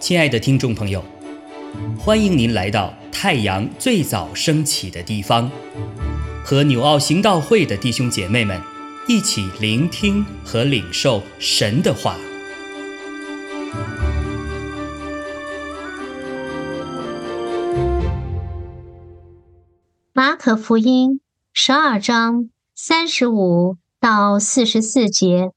亲爱的听众朋友，欢迎您来到太阳最早升起的地方，和纽奥行道会的弟兄姐妹们一起聆听和领受神的话。马可福音十二章三十五到四十四节。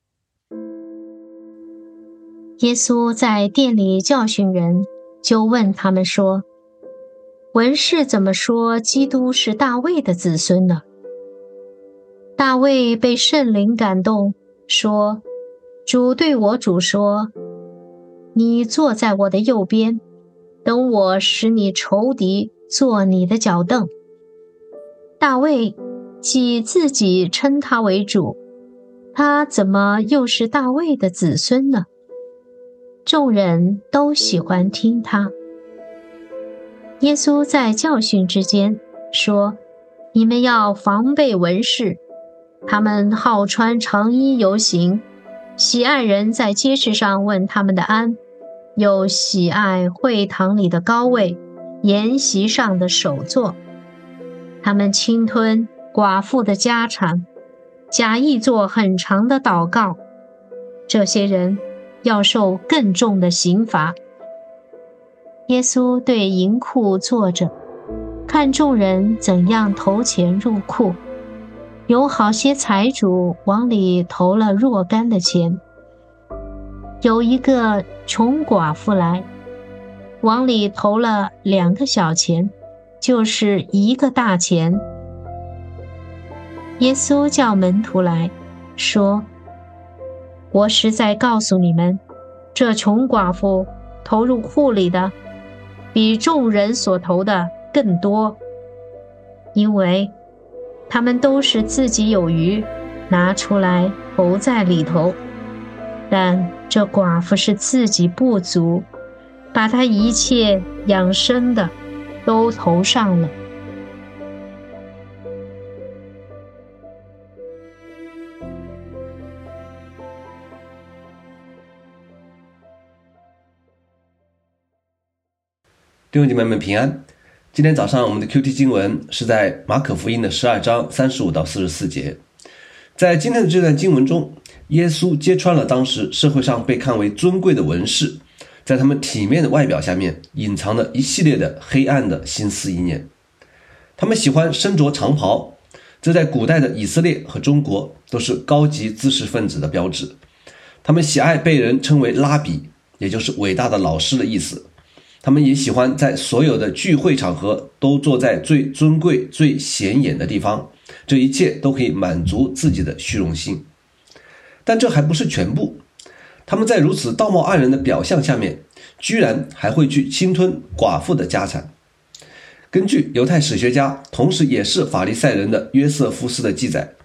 耶稣在殿里教训人，就问他们说：“文士怎么说基督是大卫的子孙呢？”大卫被圣灵感动，说：“主对我主说，你坐在我的右边，等我使你仇敌坐你的脚凳。”大卫既自己称他为主，他怎么又是大卫的子孙呢？众人都喜欢听他。耶稣在教训之间说：“你们要防备文士，他们好穿长衣游行，喜爱人在街市上问他们的安，又喜爱会堂里的高位，筵席上的首座。他们侵吞寡妇的家产，假意做很长的祷告。这些人。”要受更重的刑罚。耶稣对银库坐着，看众人怎样投钱入库。有好些财主往里投了若干的钱。有一个穷寡妇来，往里投了两个小钱，就是一个大钱。耶稣叫门徒来说。我实在告诉你们，这穷寡妇投入库里的，比众人所投的更多，因为他们都是自己有余，拿出来投在里头；但这寡妇是自己不足，把她一切养生的都投上了。弟兄姐妹们平安。今天早上我们的 Q T 经文是在马可福音的十二章三十五到四十四节。在今天的这段经文中，耶稣揭穿了当时社会上被看为尊贵的文士，在他们体面的外表下面隐藏的一系列的黑暗的心思意念。他们喜欢身着长袍，这在古代的以色列和中国都是高级知识分子的标志。他们喜爱被人称为拉比，也就是伟大的老师的意思。他们也喜欢在所有的聚会场合都坐在最尊贵、最显眼的地方，这一切都可以满足自己的虚荣心。但这还不是全部，他们在如此道貌岸然的表象下面，居然还会去侵吞寡妇的家产。根据犹太史学家，同时也是法利赛人的约瑟夫斯的记载，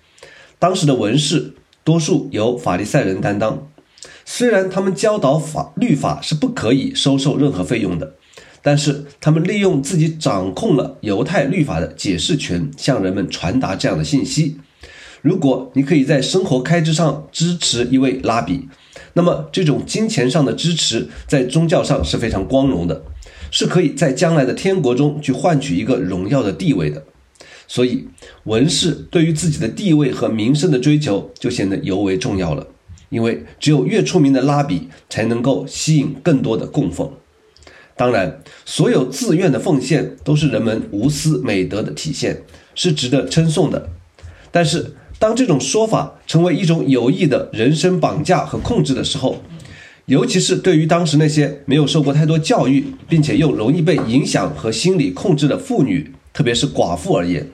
当时的文士多数由法利赛人担当。虽然他们教导法律法是不可以收受任何费用的，但是他们利用自己掌控了犹太律法的解释权，向人们传达这样的信息：如果你可以在生活开支上支持一位拉比，那么这种金钱上的支持在宗教上是非常光荣的，是可以在将来的天国中去换取一个荣耀的地位的。所以，文士对于自己的地位和名声的追求就显得尤为重要了。因为只有越出名的拉比才能够吸引更多的供奉。当然，所有自愿的奉献都是人们无私美德的体现，是值得称颂的。但是，当这种说法成为一种有意的人身绑架和控制的时候，尤其是对于当时那些没有受过太多教育，并且又容易被影响和心理控制的妇女，特别是寡妇而言。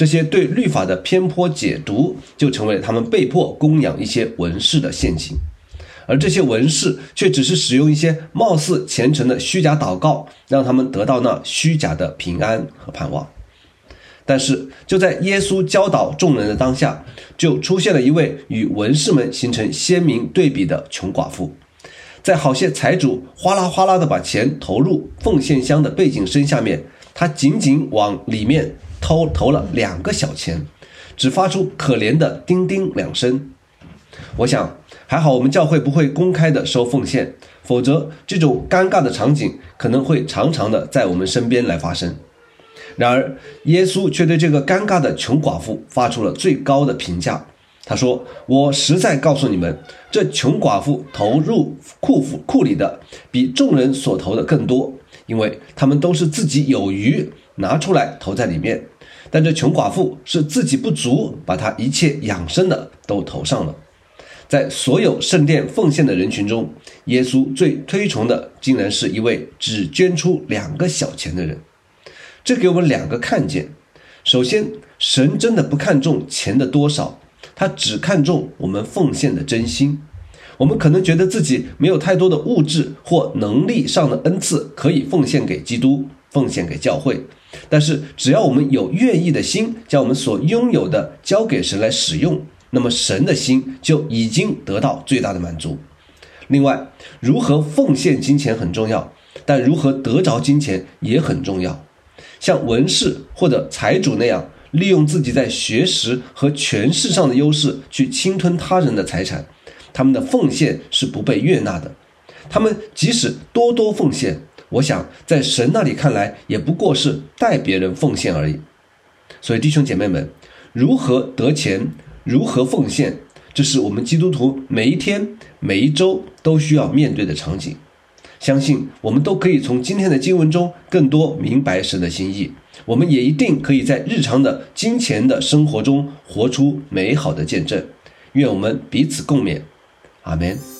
这些对律法的偏颇解读，就成为他们被迫供养一些文士的陷阱，而这些文士却只是使用一些貌似虔诚的虚假祷告，让他们得到那虚假的平安和盼望。但是，就在耶稣教导众人的当下，就出现了一位与文士们形成鲜明对比的穷寡妇，在好些财主哗啦哗啦的把钱投入奉献箱的背景声下面，他仅仅往里面。偷投了两个小钱，只发出可怜的叮叮两声。我想，还好我们教会不会公开的收奉献，否则这种尴尬的场景可能会常常的在我们身边来发生。然而，耶稣却对这个尴尬的穷寡妇发出了最高的评价。他说：“我实在告诉你们，这穷寡妇投入库府库里的比众人所投的更多，因为他们都是自己有余拿出来投在里面，但这穷寡妇是自己不足，把她一切养生的都投上了。”在所有圣殿奉献的人群中，耶稣最推崇的竟然是一位只捐出两个小钱的人。这给我们两个看见：首先，神真的不看重钱的多少，他只看重我们奉献的真心。我们可能觉得自己没有太多的物质或能力上的恩赐可以奉献给基督、奉献给教会，但是只要我们有愿意的心，将我们所拥有的交给神来使用。那么神的心就已经得到最大的满足。另外，如何奉献金钱很重要，但如何得着金钱也很重要。像文士或者财主那样，利用自己在学识和权势上的优势去侵吞他人的财产，他们的奉献是不被悦纳的。他们即使多多奉献，我想在神那里看来，也不过是代别人奉献而已。所以，弟兄姐妹们，如何得钱？如何奉献？这是我们基督徒每一天、每一周都需要面对的场景。相信我们都可以从今天的经文中更多明白神的心意。我们也一定可以在日常的金钱的生活中活出美好的见证。愿我们彼此共勉。阿门。